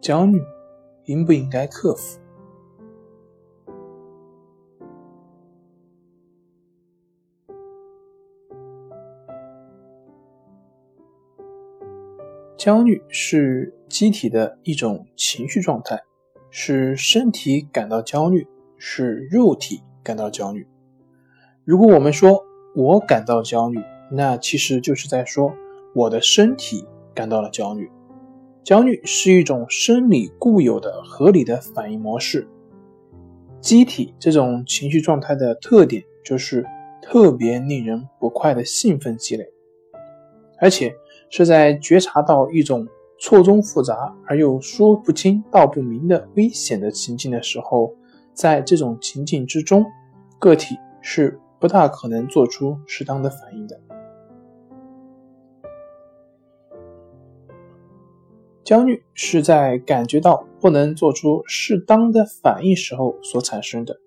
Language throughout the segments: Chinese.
焦虑应不应该克服？焦虑是机体的一种情绪状态，是身体感到焦虑，是肉体感到焦虑。如果我们说我感到焦虑，那其实就是在说我的身体感到了焦虑。焦虑是一种生理固有的合理的反应模式。机体这种情绪状态的特点就是特别令人不快的兴奋积累，而且是在觉察到一种错综复杂而又说不清道不明的危险的情境的时候，在这种情境之中，个体是不大可能做出适当的反应的。焦虑是在感觉到不能做出适当的反应时候所产生的。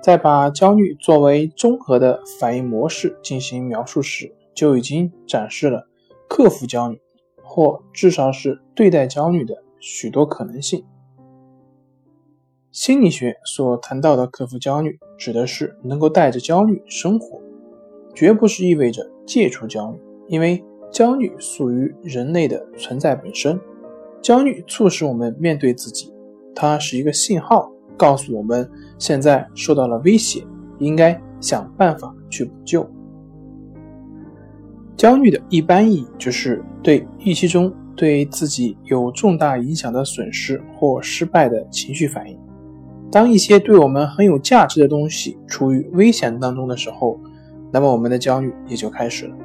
在把焦虑作为综合的反应模式进行描述时，就已经展示了克服焦虑，或至少是对待焦虑的许多可能性。心理学所谈到的克服焦虑，指的是能够带着焦虑生活，绝不是意味着戒除焦虑，因为。焦虑属于人类的存在本身，焦虑促使我们面对自己，它是一个信号，告诉我们现在受到了威胁，应该想办法去补救。焦虑的一般意义就是对预期中对自己有重大影响的损失或失败的情绪反应。当一些对我们很有价值的东西处于危险当中的时候，那么我们的焦虑也就开始了。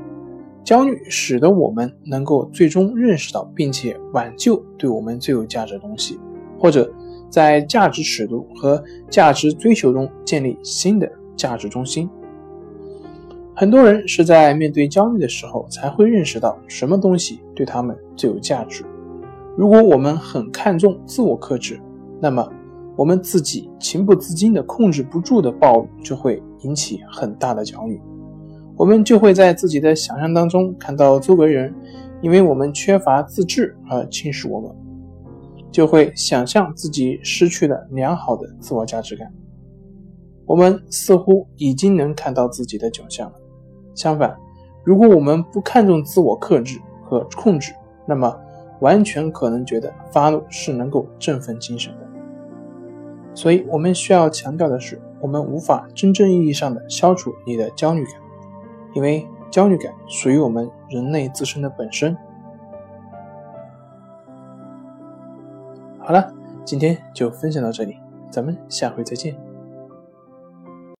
焦虑使得我们能够最终认识到并且挽救对我们最有价值的东西，或者在价值尺度和价值追求中建立新的价值中心。很多人是在面对焦虑的时候才会认识到什么东西对他们最有价值。如果我们很看重自我克制，那么我们自己情不自禁的控制不住的暴露就会引起很大的焦虑。我们就会在自己的想象当中看到周围人，因为我们缺乏自制而轻视我们，就会想象自己失去了良好的自我价值感。我们似乎已经能看到自己的窘相了。相反，如果我们不看重自我克制和控制，那么完全可能觉得发怒是能够振奋精神的。所以，我们需要强调的是，我们无法真正意义上的消除你的焦虑感。因为焦虑感属于我们人类自身的本身。好了，今天就分享到这里，咱们下回再见。